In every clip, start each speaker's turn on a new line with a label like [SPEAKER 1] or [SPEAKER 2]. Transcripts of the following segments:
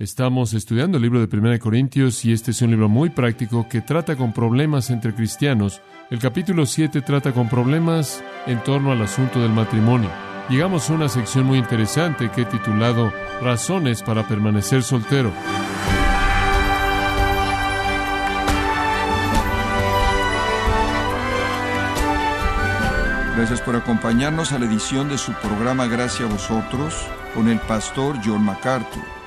[SPEAKER 1] Estamos estudiando el libro de 1 Corintios y este es un libro muy práctico que trata con problemas entre cristianos. El capítulo 7 trata con problemas en torno al asunto del matrimonio. Llegamos a una sección muy interesante que he titulado Razones para permanecer soltero.
[SPEAKER 2] Gracias por acompañarnos a la edición de su programa Gracias a vosotros con el pastor John MacArthur.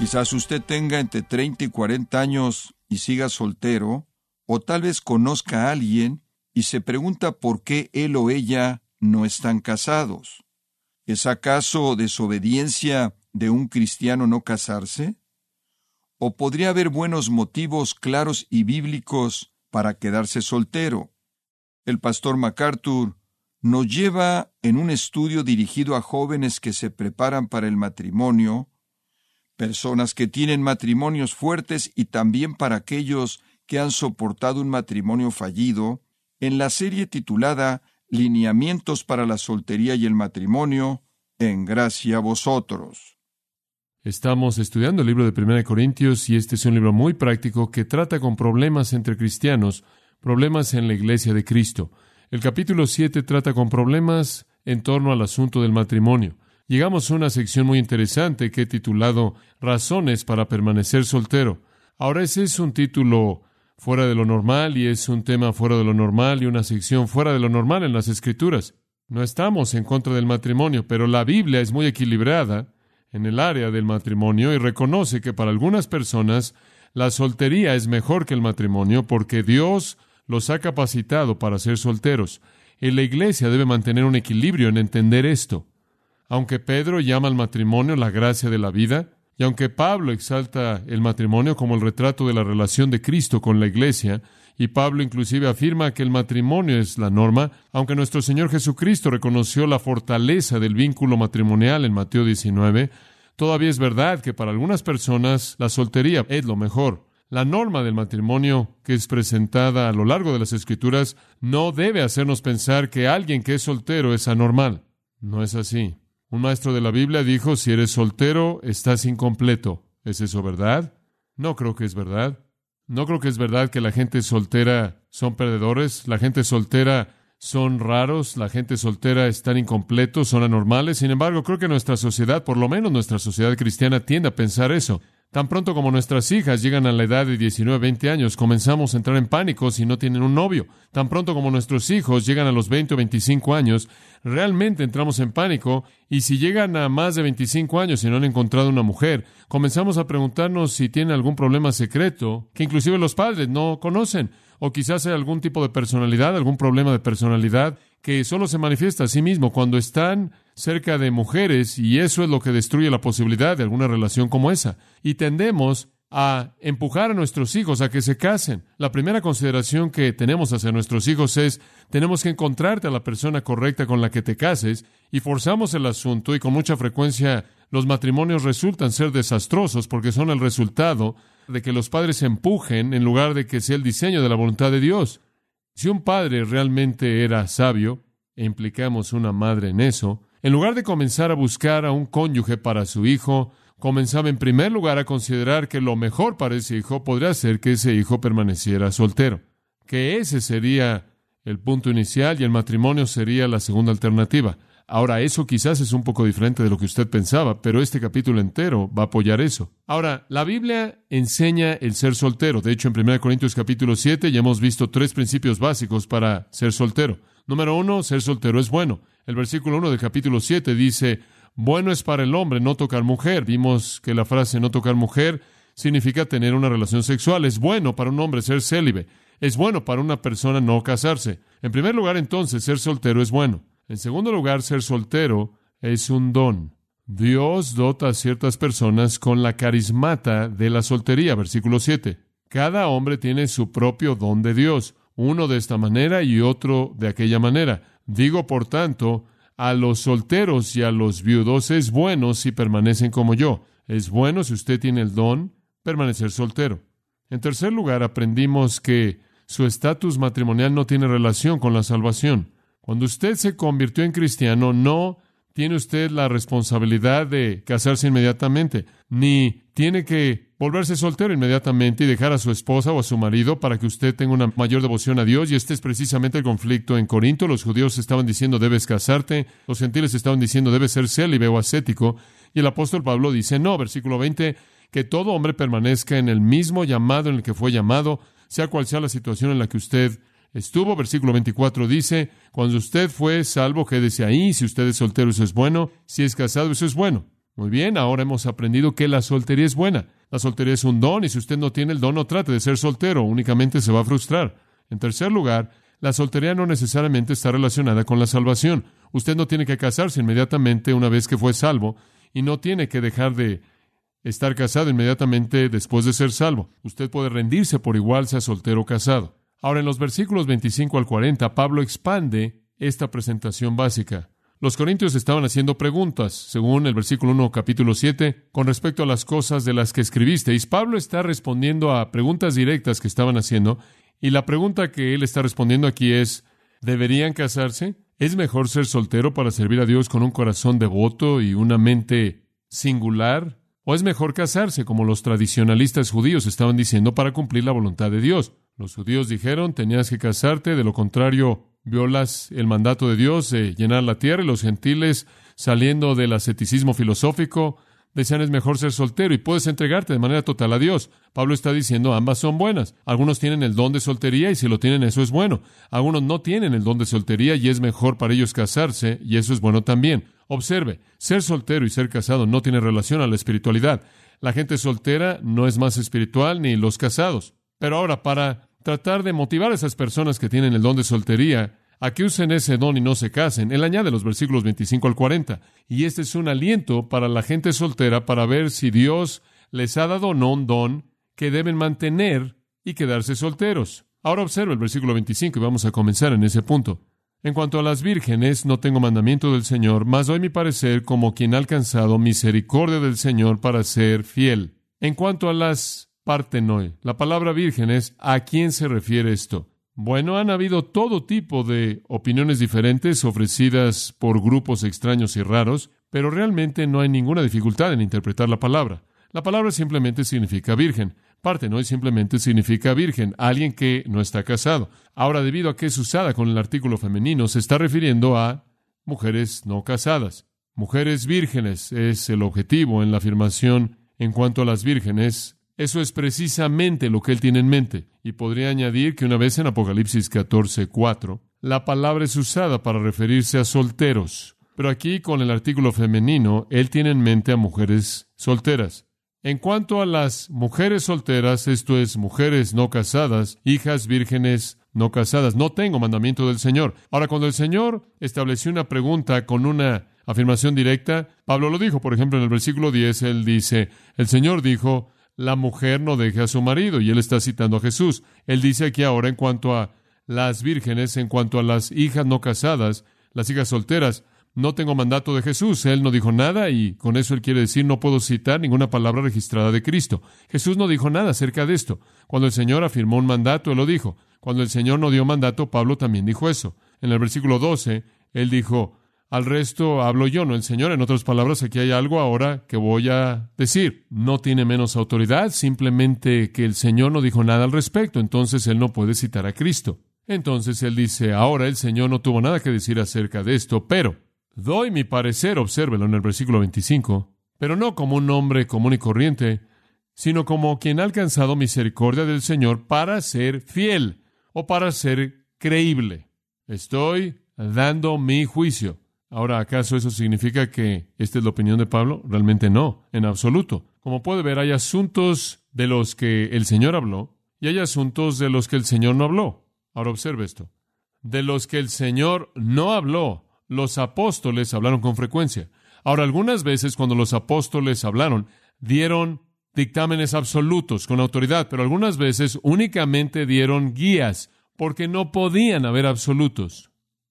[SPEAKER 2] Quizás usted tenga entre 30 y 40 años y siga soltero, o tal vez conozca a alguien y se pregunta por qué él o ella no están casados. ¿Es acaso desobediencia de un cristiano no casarse? ¿O podría haber buenos motivos claros y bíblicos para quedarse soltero? El pastor MacArthur nos lleva en un estudio dirigido a jóvenes que se preparan para el matrimonio personas que tienen matrimonios fuertes y también para aquellos que han soportado un matrimonio fallido, en la serie titulada Lineamientos para la soltería y el matrimonio, en gracia a vosotros.
[SPEAKER 1] Estamos estudiando el libro de 1 Corintios y este es un libro muy práctico que trata con problemas entre cristianos, problemas en la iglesia de Cristo. El capítulo 7 trata con problemas en torno al asunto del matrimonio llegamos a una sección muy interesante que he titulado Razones para permanecer soltero. Ahora ese es un título fuera de lo normal y es un tema fuera de lo normal y una sección fuera de lo normal en las escrituras. No estamos en contra del matrimonio, pero la Biblia es muy equilibrada en el área del matrimonio y reconoce que para algunas personas la soltería es mejor que el matrimonio porque Dios los ha capacitado para ser solteros. Y la iglesia debe mantener un equilibrio en entender esto. Aunque Pedro llama al matrimonio la gracia de la vida, y aunque Pablo exalta el matrimonio como el retrato de la relación de Cristo con la iglesia, y Pablo inclusive afirma que el matrimonio es la norma, aunque nuestro Señor Jesucristo reconoció la fortaleza del vínculo matrimonial en Mateo 19, todavía es verdad que para algunas personas la soltería es lo mejor. La norma del matrimonio que es presentada a lo largo de las Escrituras no debe hacernos pensar que alguien que es soltero es anormal. No es así. Un maestro de la Biblia dijo, si eres soltero, estás incompleto. ¿Es eso verdad? No creo que es verdad. No creo que es verdad que la gente soltera son perdedores, la gente soltera son raros, la gente soltera están incompletos, son anormales. Sin embargo, creo que nuestra sociedad, por lo menos nuestra sociedad cristiana, tiende a pensar eso. Tan pronto como nuestras hijas llegan a la edad de 19, 20 años, comenzamos a entrar en pánico si no tienen un novio. Tan pronto como nuestros hijos llegan a los 20 o 25 años, realmente entramos en pánico y si llegan a más de 25 años y no han encontrado una mujer, comenzamos a preguntarnos si tienen algún problema secreto que inclusive los padres no conocen o quizás hay algún tipo de personalidad, algún problema de personalidad que solo se manifiesta a sí mismo cuando están cerca de mujeres y eso es lo que destruye la posibilidad de alguna relación como esa. Y tendemos a empujar a nuestros hijos a que se casen. La primera consideración que tenemos hacia nuestros hijos es, tenemos que encontrarte a la persona correcta con la que te cases y forzamos el asunto y con mucha frecuencia los matrimonios resultan ser desastrosos porque son el resultado de que los padres empujen en lugar de que sea el diseño de la voluntad de Dios. Si un padre realmente era sabio, e implicamos una madre en eso, en lugar de comenzar a buscar a un cónyuge para su hijo, comenzaba en primer lugar a considerar que lo mejor para ese hijo podría ser que ese hijo permaneciera soltero, que ese sería el punto inicial y el matrimonio sería la segunda alternativa. Ahora, eso quizás es un poco diferente de lo que usted pensaba, pero este capítulo entero va a apoyar eso. Ahora, la Biblia enseña el ser soltero. De hecho, en 1 Corintios capítulo 7 ya hemos visto tres principios básicos para ser soltero. Número uno, ser soltero es bueno. El versículo 1 del capítulo 7 dice, bueno es para el hombre no tocar mujer. Vimos que la frase no tocar mujer significa tener una relación sexual. Es bueno para un hombre ser célibe. Es bueno para una persona no casarse. En primer lugar, entonces, ser soltero es bueno. En segundo lugar, ser soltero es un don. Dios dota a ciertas personas con la carismata de la soltería, versículo 7. Cada hombre tiene su propio don de Dios, uno de esta manera y otro de aquella manera. Digo, por tanto, a los solteros y a los viudos es bueno si permanecen como yo. Es bueno si usted tiene el don permanecer soltero. En tercer lugar, aprendimos que su estatus matrimonial no tiene relación con la salvación. Cuando usted se convirtió en cristiano, no tiene usted la responsabilidad de casarse inmediatamente, ni tiene que volverse soltero inmediatamente y dejar a su esposa o a su marido para que usted tenga una mayor devoción a Dios. Y este es precisamente el conflicto en Corinto. Los judíos estaban diciendo debes casarte, los gentiles estaban diciendo debes ser célibe o ascético. Y el apóstol Pablo dice no, versículo 20, que todo hombre permanezca en el mismo llamado en el que fue llamado, sea cual sea la situación en la que usted estuvo. Versículo 24 dice, cuando usted fue salvo, quédese ahí. Si usted es soltero, eso es bueno. Si es casado, eso es bueno. Muy bien, ahora hemos aprendido que la soltería es buena. La soltería es un don y si usted no tiene el don, no trate de ser soltero, únicamente se va a frustrar. En tercer lugar, la soltería no necesariamente está relacionada con la salvación. Usted no tiene que casarse inmediatamente una vez que fue salvo y no tiene que dejar de estar casado inmediatamente después de ser salvo. Usted puede rendirse por igual sea soltero o casado. Ahora, en los versículos 25 al 40, Pablo expande esta presentación básica. Los corintios estaban haciendo preguntas, según el versículo 1, capítulo 7, con respecto a las cosas de las que escribisteis. Pablo está respondiendo a preguntas directas que estaban haciendo, y la pregunta que él está respondiendo aquí es, ¿deberían casarse? ¿Es mejor ser soltero para servir a Dios con un corazón devoto y una mente singular? ¿O es mejor casarse, como los tradicionalistas judíos estaban diciendo, para cumplir la voluntad de Dios? Los judíos dijeron, tenías que casarte, de lo contrario, violas el mandato de Dios de llenar la tierra, y los gentiles, saliendo del asceticismo filosófico, decían es mejor ser soltero y puedes entregarte de manera total a Dios. Pablo está diciendo ambas son buenas. Algunos tienen el don de soltería y si lo tienen eso es bueno. Algunos no tienen el don de soltería y es mejor para ellos casarse y eso es bueno también. Observe, ser soltero y ser casado no tiene relación a la espiritualidad. La gente soltera no es más espiritual ni los casados. Pero ahora, para tratar de motivar a esas personas que tienen el don de soltería a que usen ese don y no se casen. Él añade los versículos 25 al 40. Y este es un aliento para la gente soltera para ver si Dios les ha dado o no un don que deben mantener y quedarse solteros. Ahora observa el versículo 25 y vamos a comenzar en ese punto. En cuanto a las vírgenes, no tengo mandamiento del Señor, mas doy mi parecer como quien ha alcanzado misericordia del Señor para ser fiel. En cuanto a las partenoi. La palabra virgen es ¿a quién se refiere esto? Bueno, han habido todo tipo de opiniones diferentes ofrecidas por grupos extraños y raros, pero realmente no hay ninguna dificultad en interpretar la palabra. La palabra simplemente significa virgen. Partenoi simplemente significa virgen, alguien que no está casado. Ahora, debido a que es usada con el artículo femenino, se está refiriendo a mujeres no casadas. Mujeres vírgenes es el objetivo en la afirmación en cuanto a las vírgenes eso es precisamente lo que él tiene en mente. Y podría añadir que una vez en Apocalipsis 14, 4, la palabra es usada para referirse a solteros. Pero aquí con el artículo femenino, él tiene en mente a mujeres solteras. En cuanto a las mujeres solteras, esto es, mujeres no casadas, hijas vírgenes no casadas, no tengo mandamiento del Señor. Ahora, cuando el Señor estableció una pregunta con una afirmación directa, Pablo lo dijo, por ejemplo, en el versículo 10, él dice, el Señor dijo, la mujer no deje a su marido. Y él está citando a Jesús. Él dice aquí ahora en cuanto a las vírgenes, en cuanto a las hijas no casadas, las hijas solteras, no tengo mandato de Jesús. Él no dijo nada y con eso él quiere decir no puedo citar ninguna palabra registrada de Cristo. Jesús no dijo nada acerca de esto. Cuando el Señor afirmó un mandato, él lo dijo. Cuando el Señor no dio mandato, Pablo también dijo eso. En el versículo 12, él dijo, al resto hablo yo, no el Señor. En otras palabras, aquí hay algo ahora que voy a decir. No tiene menos autoridad, simplemente que el Señor no dijo nada al respecto, entonces él no puede citar a Cristo. Entonces él dice, ahora el Señor no tuvo nada que decir acerca de esto, pero doy mi parecer, obsérvelo en el versículo 25, pero no como un hombre común y corriente, sino como quien ha alcanzado misericordia del Señor para ser fiel o para ser creíble. Estoy dando mi juicio. Ahora, ¿acaso eso significa que esta es la opinión de Pablo? Realmente no, en absoluto. Como puede ver, hay asuntos de los que el Señor habló y hay asuntos de los que el Señor no habló. Ahora observe esto. De los que el Señor no habló, los apóstoles hablaron con frecuencia. Ahora, algunas veces cuando los apóstoles hablaron, dieron dictámenes absolutos con autoridad, pero algunas veces únicamente dieron guías, porque no podían haber absolutos.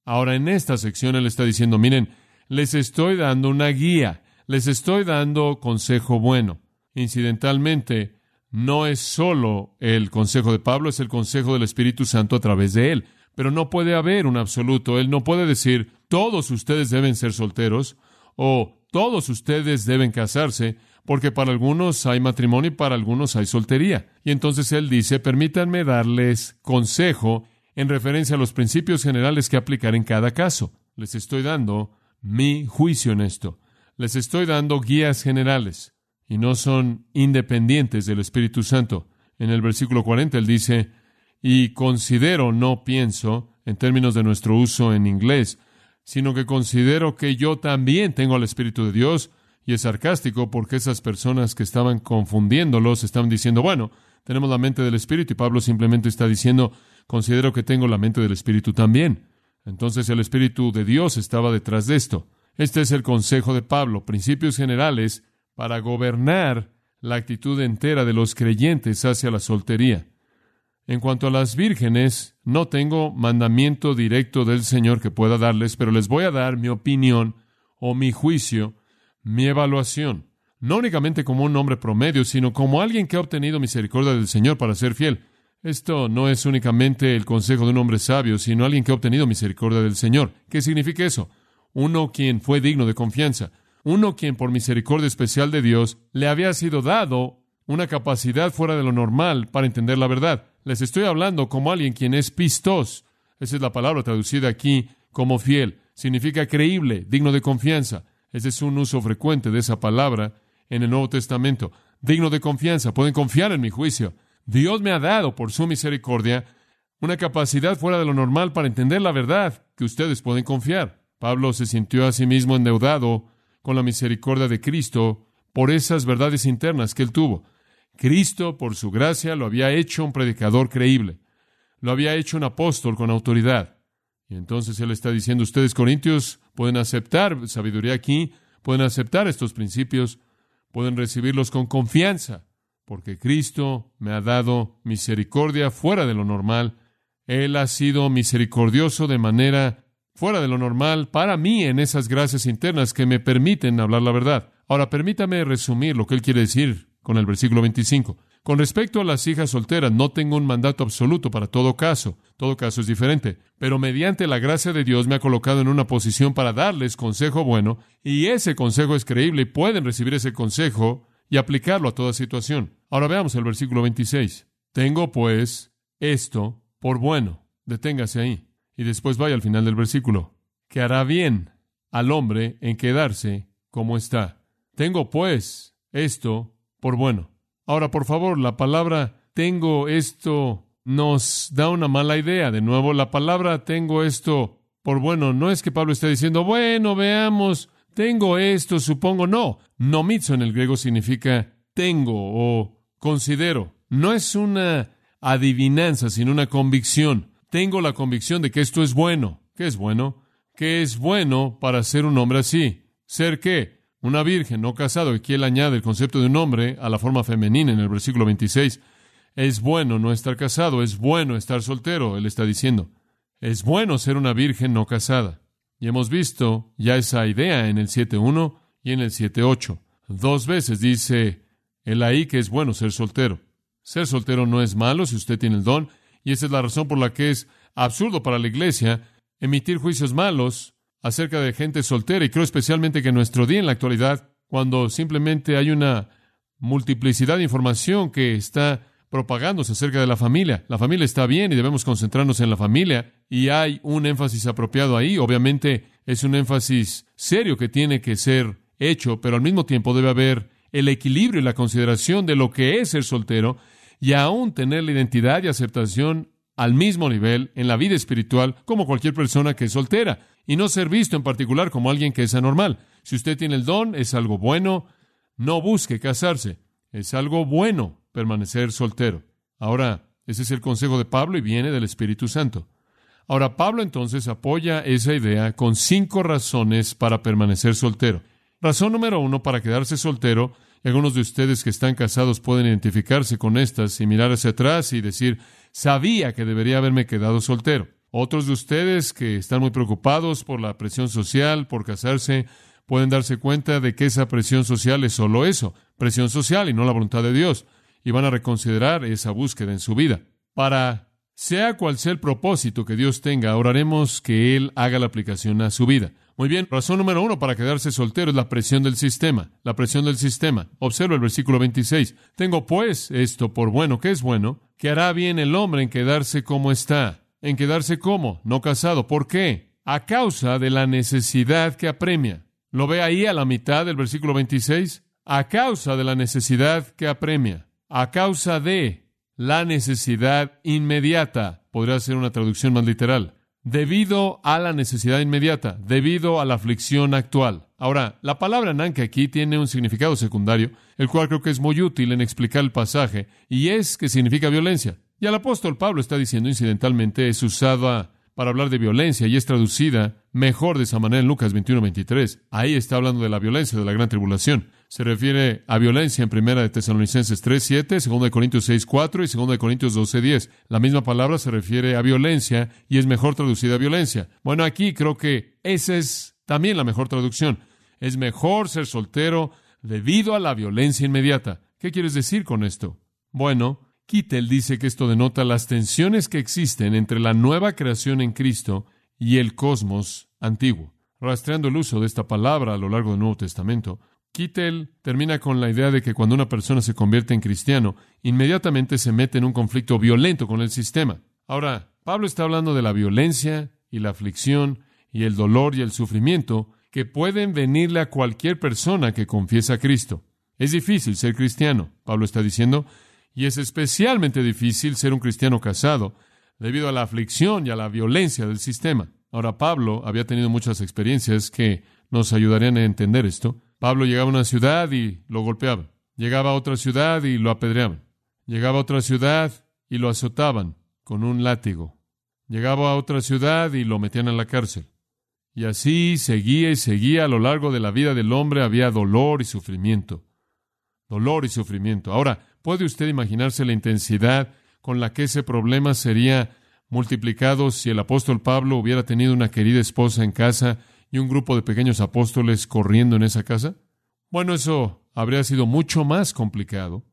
[SPEAKER 1] Ahora en esta sección él está diciendo, miren, les estoy dando una guía, les estoy dando consejo bueno. Incidentalmente, no es solo el consejo de Pablo, es el consejo del Espíritu Santo a través de él. Pero no puede haber un absoluto. Él no puede decir, todos ustedes deben ser solteros, o todos ustedes deben casarse, porque para algunos hay matrimonio y para algunos hay soltería. Y entonces él dice, permítanme darles consejo en referencia a los principios generales que aplicar en cada caso. Les estoy dando mi juicio en esto. Les estoy dando guías generales y no son independientes del Espíritu Santo. En el versículo 40 él dice, y considero, no pienso, en términos de nuestro uso en inglés, sino que considero que yo también tengo al Espíritu de Dios, y es sarcástico porque esas personas que estaban confundiéndolos estaban diciendo, bueno, tenemos la mente del Espíritu, y Pablo simplemente está diciendo, considero que tengo la mente del Espíritu también. Entonces el Espíritu de Dios estaba detrás de esto. Este es el consejo de Pablo, principios generales para gobernar la actitud entera de los creyentes hacia la soltería. En cuanto a las vírgenes, no tengo mandamiento directo del Señor que pueda darles, pero les voy a dar mi opinión o mi juicio, mi evaluación, no únicamente como un hombre promedio, sino como alguien que ha obtenido misericordia del Señor para ser fiel. Esto no es únicamente el consejo de un hombre sabio, sino alguien que ha obtenido misericordia del Señor. ¿Qué significa eso? Uno quien fue digno de confianza, uno quien por misericordia especial de Dios le había sido dado una capacidad fuera de lo normal para entender la verdad. Les estoy hablando como alguien quien es pistos. Esa es la palabra traducida aquí como fiel. Significa creíble, digno de confianza. Ese es un uso frecuente de esa palabra en el Nuevo Testamento. Digno de confianza. Pueden confiar en mi juicio. Dios me ha dado, por su misericordia, una capacidad fuera de lo normal para entender la verdad que ustedes pueden confiar. Pablo se sintió a sí mismo endeudado con la misericordia de Cristo por esas verdades internas que él tuvo. Cristo, por su gracia, lo había hecho un predicador creíble. Lo había hecho un apóstol con autoridad. Y entonces él está diciendo, ustedes corintios pueden aceptar sabiduría aquí, pueden aceptar estos principios, pueden recibirlos con confianza, porque Cristo me ha dado misericordia fuera de lo normal. Él ha sido misericordioso de manera fuera de lo normal para mí en esas gracias internas que me permiten hablar la verdad. Ahora permítame resumir lo que él quiere decir con el versículo 25. Con respecto a las hijas solteras, no tengo un mandato absoluto para todo caso. Todo caso es diferente. Pero mediante la gracia de Dios me ha colocado en una posición para darles consejo bueno, y ese consejo es creíble y pueden recibir ese consejo y aplicarlo a toda situación. Ahora veamos el versículo 26. Tengo pues esto por bueno. Deténgase ahí. Y después vaya al final del versículo. Que hará bien al hombre en quedarse como está. Tengo pues esto por bueno. Ahora, por favor, la palabra tengo esto nos da una mala idea. De nuevo, la palabra tengo esto por bueno no es que Pablo esté diciendo, bueno, veamos, tengo esto, supongo. No, nomitzo en el griego significa tengo o considero. No es una adivinanza, sino una convicción. Tengo la convicción de que esto es bueno. ¿Qué es bueno? ¿Qué es bueno para ser un hombre así? ¿Ser qué? una virgen no casado, aquí él añade el concepto de un hombre a la forma femenina en el versículo 26. Es bueno no estar casado, es bueno estar soltero, él está diciendo. Es bueno ser una virgen no casada. Y hemos visto ya esa idea en el 7.1 y en el 7.8. Dos veces dice él ahí que es bueno ser soltero. Ser soltero no es malo si usted tiene el don, y esa es la razón por la que es absurdo para la iglesia emitir juicios malos acerca de gente soltera y creo especialmente que en nuestro día en la actualidad, cuando simplemente hay una multiplicidad de información que está propagándose acerca de la familia. La familia está bien y debemos concentrarnos en la familia y hay un énfasis apropiado ahí. Obviamente es un énfasis serio que tiene que ser hecho, pero al mismo tiempo debe haber el equilibrio y la consideración de lo que es ser soltero y aún tener la identidad y aceptación al mismo nivel en la vida espiritual como cualquier persona que es soltera y no ser visto en particular como alguien que es anormal. Si usted tiene el don, es algo bueno, no busque casarse. Es algo bueno permanecer soltero. Ahora, ese es el consejo de Pablo y viene del Espíritu Santo. Ahora, Pablo entonces apoya esa idea con cinco razones para permanecer soltero. Razón número uno, para quedarse soltero, y algunos de ustedes que están casados pueden identificarse con estas y mirar hacia atrás y decir, sabía que debería haberme quedado soltero. Otros de ustedes que están muy preocupados por la presión social, por casarse, pueden darse cuenta de que esa presión social es solo eso, presión social y no la voluntad de Dios, y van a reconsiderar esa búsqueda en su vida. Para sea cual sea el propósito que Dios tenga, oraremos que Él haga la aplicación a su vida. Muy bien, razón número uno para quedarse soltero es la presión del sistema, la presión del sistema. Observa el versículo 26. Tengo pues esto por bueno, que es bueno, que hará bien el hombre en quedarse como está, en quedarse como, no casado. ¿Por qué? A causa de la necesidad que apremia. ¿Lo ve ahí a la mitad del versículo 26? A causa de la necesidad que apremia. A causa de la necesidad inmediata. Podría ser una traducción más literal debido a la necesidad inmediata, debido a la aflicción actual. Ahora, la palabra nanke aquí tiene un significado secundario, el cual creo que es muy útil en explicar el pasaje, y es que significa violencia. Y el apóstol Pablo está diciendo incidentalmente es usada para hablar de violencia y es traducida mejor de esa manera en Lucas 21-23. Ahí está hablando de la violencia de la gran tribulación. Se refiere a violencia en primera de Tesalonicenses 3.7, segunda de Corintios 6.4 y segunda de Corintios 12.10. La misma palabra se refiere a violencia y es mejor traducida a violencia. Bueno, aquí creo que esa es también la mejor traducción. Es mejor ser soltero debido a la violencia inmediata. ¿Qué quieres decir con esto? Bueno, Kittel dice que esto denota las tensiones que existen entre la nueva creación en Cristo y el cosmos antiguo. Rastreando el uso de esta palabra a lo largo del Nuevo Testamento, Kittel termina con la idea de que cuando una persona se convierte en cristiano, inmediatamente se mete en un conflicto violento con el sistema. Ahora, Pablo está hablando de la violencia y la aflicción y el dolor y el sufrimiento que pueden venirle a cualquier persona que confiesa a Cristo. Es difícil ser cristiano, Pablo está diciendo, y es especialmente difícil ser un cristiano casado debido a la aflicción y a la violencia del sistema. Ahora, Pablo había tenido muchas experiencias que nos ayudarían a entender esto. Pablo llegaba a una ciudad y lo golpeaban. Llegaba a otra ciudad y lo apedreaban. Llegaba a otra ciudad y lo azotaban con un látigo. Llegaba a otra ciudad y lo metían en la cárcel. Y así seguía y seguía a lo largo de la vida del hombre había dolor y sufrimiento. Dolor y sufrimiento. Ahora, ¿Puede usted imaginarse la intensidad con la que ese problema sería multiplicado si el apóstol Pablo hubiera tenido una querida esposa en casa y un grupo de pequeños apóstoles corriendo en esa casa? Bueno, eso habría sido mucho más complicado.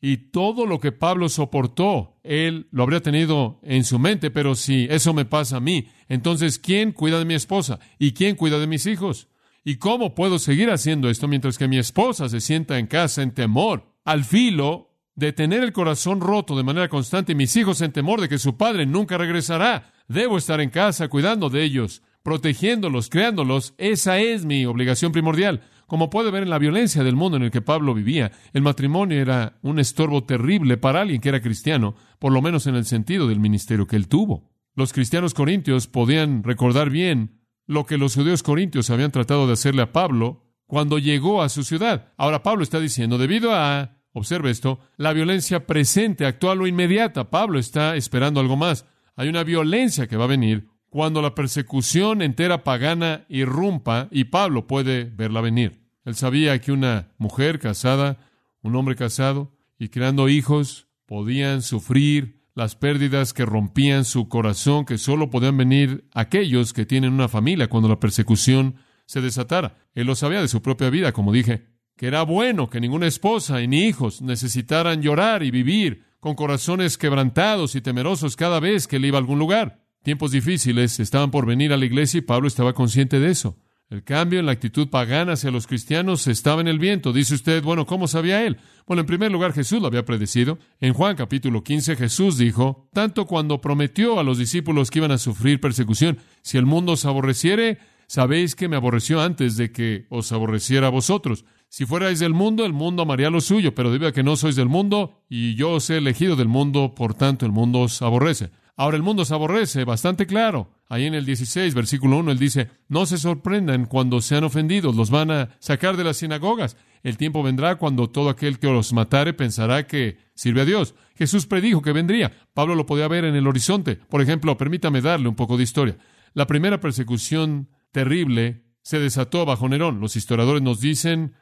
[SPEAKER 1] Y todo lo que Pablo soportó, él lo habría tenido en su mente, pero si eso me pasa a mí, entonces ¿quién cuida de mi esposa? ¿Y quién cuida de mis hijos? ¿Y cómo puedo seguir haciendo esto mientras que mi esposa se sienta en casa en temor al filo de tener el corazón roto de manera constante mis hijos en temor de que su padre nunca regresará. Debo estar en casa cuidando de ellos, protegiéndolos, creándolos. Esa es mi obligación primordial. Como puede ver en la violencia del mundo en el que Pablo vivía, el matrimonio era un estorbo terrible para alguien que era cristiano, por lo menos en el sentido del ministerio que él tuvo. Los cristianos corintios podían recordar bien lo que los judíos corintios habían tratado de hacerle a Pablo cuando llegó a su ciudad. Ahora Pablo está diciendo, debido a, observe esto, la violencia presente, actual o inmediata, Pablo está esperando algo más. Hay una violencia que va a venir cuando la persecución entera pagana irrumpa y Pablo puede verla venir. Él sabía que una mujer casada, un hombre casado y creando hijos podían sufrir las pérdidas que rompían su corazón, que solo podían venir aquellos que tienen una familia cuando la persecución se desatara. Él lo sabía de su propia vida, como dije, que era bueno que ninguna esposa ni hijos necesitaran llorar y vivir con corazones quebrantados y temerosos cada vez que él iba a algún lugar. Tiempos difíciles estaban por venir a la iglesia y Pablo estaba consciente de eso. El cambio en la actitud pagana hacia los cristianos estaba en el viento. Dice usted, bueno, ¿cómo sabía él? Bueno, en primer lugar, Jesús lo había predecido. En Juan capítulo 15, Jesús dijo, tanto cuando prometió a los discípulos que iban a sufrir persecución, si el mundo os aborreciere, Sabéis que me aborreció antes de que os aborreciera a vosotros. Si fuerais del mundo, el mundo amaría lo suyo, pero debido a que no sois del mundo, y yo os he elegido del mundo, por tanto el mundo os aborrece. Ahora el mundo os aborrece, bastante claro. Ahí en el 16, versículo 1, él dice, no se sorprendan cuando sean ofendidos, los van a sacar de las sinagogas. El tiempo vendrá cuando todo aquel que os matare pensará que sirve a Dios. Jesús predijo que vendría. Pablo lo podía ver en el horizonte. Por ejemplo, permítame darle un poco de historia. La primera persecución terrible se desató bajo Nerón. Los historiadores nos dicen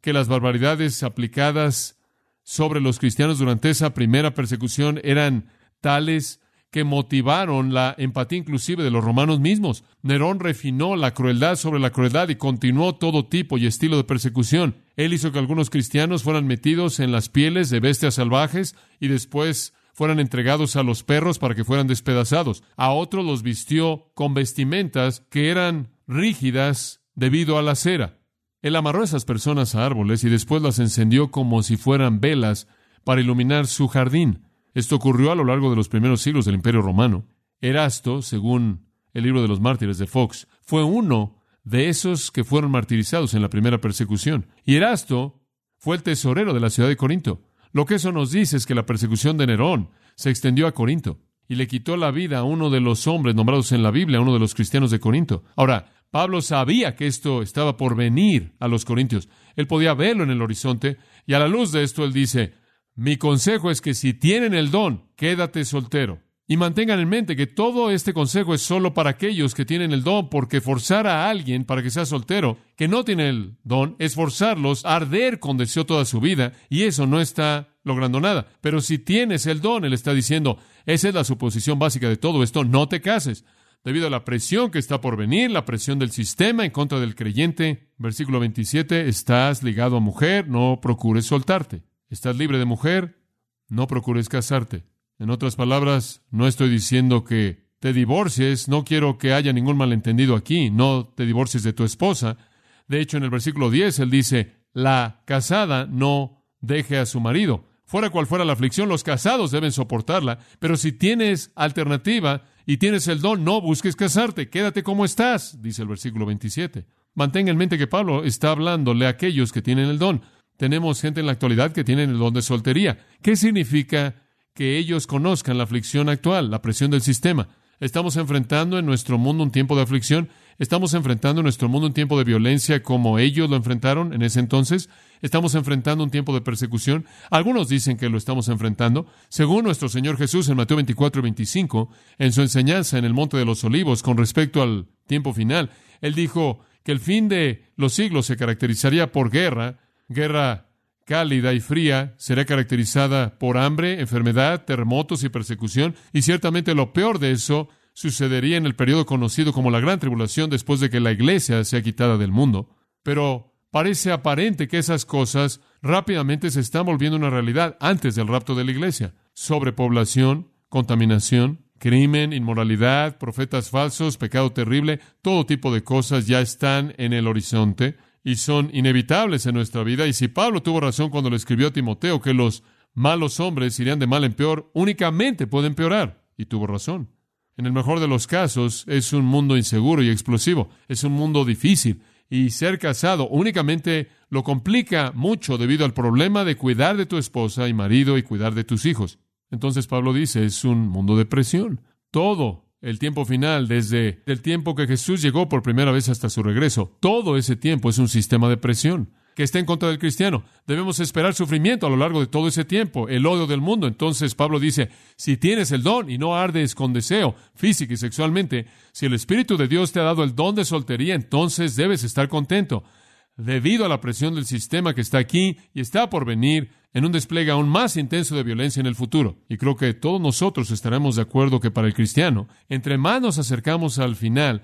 [SPEAKER 1] que las barbaridades aplicadas sobre los cristianos durante esa primera persecución eran tales que motivaron la empatía inclusive de los romanos mismos. Nerón refinó la crueldad sobre la crueldad y continuó todo tipo y estilo de persecución. Él hizo que algunos cristianos fueran metidos en las pieles de bestias salvajes y después fueran entregados a los perros para que fueran despedazados. A otros los vistió con vestimentas que eran rígidas debido a la cera. Él amarró a esas personas a árboles y después las encendió como si fueran velas para iluminar su jardín. Esto ocurrió a lo largo de los primeros siglos del Imperio Romano. Erasto, según el libro de los mártires de Fox, fue uno de esos que fueron martirizados en la primera persecución. Y Erasto fue el tesorero de la ciudad de Corinto. Lo que eso nos dice es que la persecución de Nerón se extendió a Corinto y le quitó la vida a uno de los hombres nombrados en la Biblia, a uno de los cristianos de Corinto. Ahora, Pablo sabía que esto estaba por venir a los corintios. Él podía verlo en el horizonte y a la luz de esto él dice, mi consejo es que si tienen el don, quédate soltero. Y mantengan en mente que todo este consejo es solo para aquellos que tienen el don, porque forzar a alguien para que sea soltero, que no tiene el don, es forzarlos a arder con deseo toda su vida, y eso no está logrando nada. Pero si tienes el don, él está diciendo, esa es la suposición básica de todo esto, no te cases. Debido a la presión que está por venir, la presión del sistema en contra del creyente, versículo 27, estás ligado a mujer, no procures soltarte. Estás libre de mujer, no procures casarte. En otras palabras, no estoy diciendo que te divorcies, no quiero que haya ningún malentendido aquí, no te divorcies de tu esposa. De hecho, en el versículo 10 él dice, la casada no deje a su marido. Fuera cual fuera la aflicción, los casados deben soportarla, pero si tienes alternativa y tienes el don, no busques casarte, quédate como estás, dice el versículo 27. Mantenga en mente que Pablo está hablándole a aquellos que tienen el don. Tenemos gente en la actualidad que tienen el don de soltería. ¿Qué significa que ellos conozcan la aflicción actual, la presión del sistema. Estamos enfrentando en nuestro mundo un tiempo de aflicción. Estamos enfrentando en nuestro mundo un tiempo de violencia como ellos lo enfrentaron en ese entonces. Estamos enfrentando un tiempo de persecución. Algunos dicen que lo estamos enfrentando. Según nuestro Señor Jesús en Mateo 24 y 25, en su enseñanza en el Monte de los Olivos con respecto al tiempo final, Él dijo que el fin de los siglos se caracterizaría por guerra, guerra cálida y fría será caracterizada por hambre, enfermedad, terremotos y persecución, y ciertamente lo peor de eso sucedería en el periodo conocido como la Gran Tribulación después de que la Iglesia sea quitada del mundo. Pero parece aparente que esas cosas rápidamente se están volviendo una realidad antes del rapto de la Iglesia. Sobrepoblación, contaminación, crimen, inmoralidad, profetas falsos, pecado terrible, todo tipo de cosas ya están en el horizonte y son inevitables en nuestra vida. Y si Pablo tuvo razón cuando le escribió a Timoteo que los malos hombres irían de mal en peor, únicamente pueden empeorar. Y tuvo razón. En el mejor de los casos, es un mundo inseguro y explosivo. Es un mundo difícil. Y ser casado únicamente lo complica mucho debido al problema de cuidar de tu esposa y marido y cuidar de tus hijos. Entonces Pablo dice, es un mundo de presión. Todo el tiempo final, desde el tiempo que Jesús llegó por primera vez hasta su regreso. Todo ese tiempo es un sistema de presión que está en contra del cristiano. Debemos esperar sufrimiento a lo largo de todo ese tiempo, el odio del mundo. Entonces Pablo dice, si tienes el don y no ardes con deseo físico y sexualmente, si el Espíritu de Dios te ha dado el don de soltería, entonces debes estar contento. Debido a la presión del sistema que está aquí y está por venir, en un despliegue aún más intenso de violencia en el futuro. Y creo que todos nosotros estaremos de acuerdo que para el cristiano, entre más nos acercamos al final,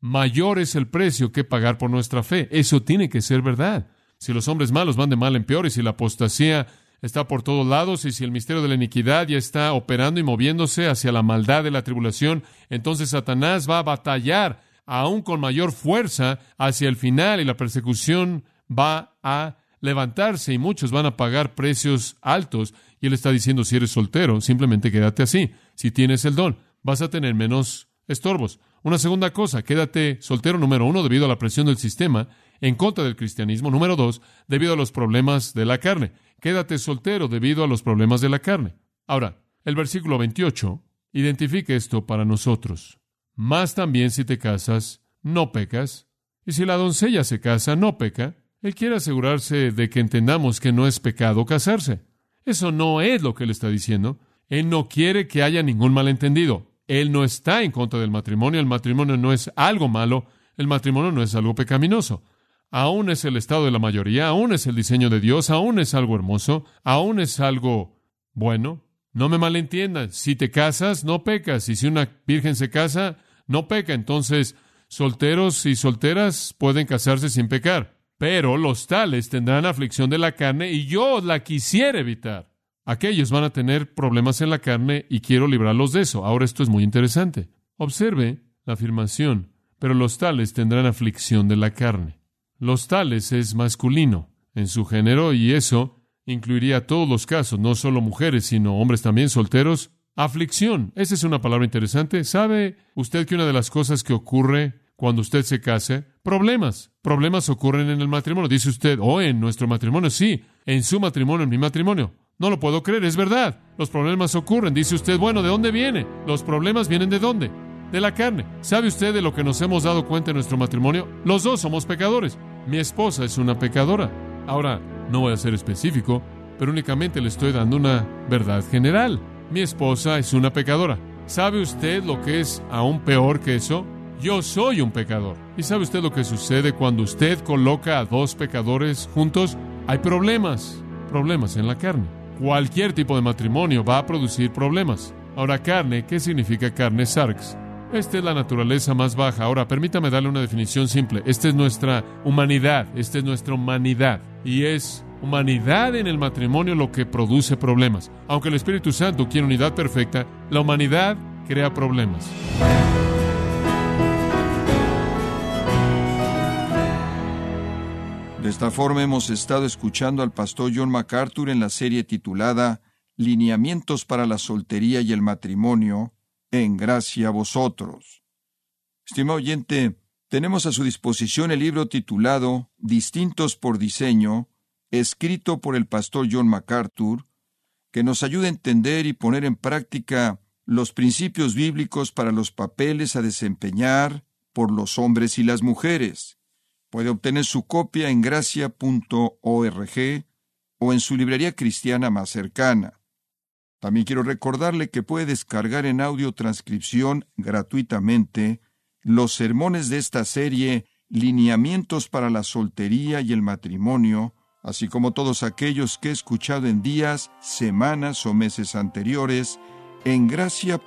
[SPEAKER 1] mayor es el precio que pagar por nuestra fe. Eso tiene que ser verdad. Si los hombres malos van de mal en peor y si la apostasía está por todos lados y si el misterio de la iniquidad ya está operando y moviéndose hacia la maldad de la tribulación, entonces Satanás va a batallar aún con mayor fuerza hacia el final y la persecución va a levantarse y muchos van a pagar precios altos. Y él está diciendo, si eres soltero, simplemente quédate así. Si tienes el don, vas a tener menos estorbos. Una segunda cosa, quédate soltero número uno debido a la presión del sistema en contra del cristianismo. Número dos, debido a los problemas de la carne. Quédate soltero debido a los problemas de la carne. Ahora, el versículo 28 identifica esto para nosotros. Más también si te casas, no pecas. Y si la doncella se casa, no peca. Él quiere asegurarse de que entendamos que no es pecado casarse. Eso no es lo que él está diciendo. Él no quiere que haya ningún malentendido. Él no está en contra del matrimonio. El matrimonio no es algo malo. El matrimonio no es algo pecaminoso. Aún es el estado de la mayoría, aún es el diseño de Dios, aún es algo hermoso, aún es algo bueno. No me malentiendan. Si te casas, no pecas. Y si una virgen se casa, no peca. Entonces, solteros y solteras pueden casarse sin pecar. Pero los tales tendrán aflicción de la carne y yo la quisiera evitar. Aquellos van a tener problemas en la carne y quiero librarlos de eso. Ahora esto es muy interesante. Observe la afirmación, pero los tales tendrán aflicción de la carne. Los tales es masculino en su género y eso incluiría todos los casos, no solo mujeres, sino hombres también solteros. Aflicción, esa es una palabra interesante. ¿Sabe usted que una de las cosas que ocurre cuando usted se case? Problemas. Problemas ocurren en el matrimonio. Dice usted, oh, en nuestro matrimonio, sí, en su matrimonio, en mi matrimonio. No lo puedo creer, es verdad. Los problemas ocurren. Dice usted, bueno, ¿de dónde viene? Los problemas vienen de dónde? De la carne. ¿Sabe usted de lo que nos hemos dado cuenta en nuestro matrimonio? Los dos somos pecadores. Mi esposa es una pecadora. Ahora, no voy a ser específico, pero únicamente le estoy dando una verdad general. Mi esposa es una pecadora. ¿Sabe usted lo que es aún peor que eso? Yo soy un pecador. ¿Y sabe usted lo que sucede cuando usted coloca a dos pecadores juntos? Hay problemas, problemas en la carne. Cualquier tipo de matrimonio va a producir problemas. Ahora, carne, ¿qué significa carne sarx? Esta es la naturaleza más baja. Ahora, permítame darle una definición simple. Esta es nuestra humanidad, esta es nuestra humanidad. Y es humanidad en el matrimonio lo que produce problemas. Aunque el Espíritu Santo quiere unidad perfecta, la humanidad crea problemas.
[SPEAKER 2] De esta forma hemos estado escuchando al pastor John MacArthur en la serie titulada Lineamientos para la soltería y el matrimonio, en gracia a vosotros. Estimado oyente, tenemos a su disposición el libro titulado Distintos por diseño, escrito por el pastor John MacArthur, que nos ayuda a entender y poner en práctica los principios bíblicos para los papeles a desempeñar por los hombres y las mujeres. Puede obtener su copia en gracia.org o en su librería cristiana más cercana. También quiero recordarle que puede descargar en audio transcripción gratuitamente los sermones de esta serie Lineamientos para la soltería y el matrimonio, así como todos aquellos que he escuchado en días, semanas o meses anteriores en gracia.org.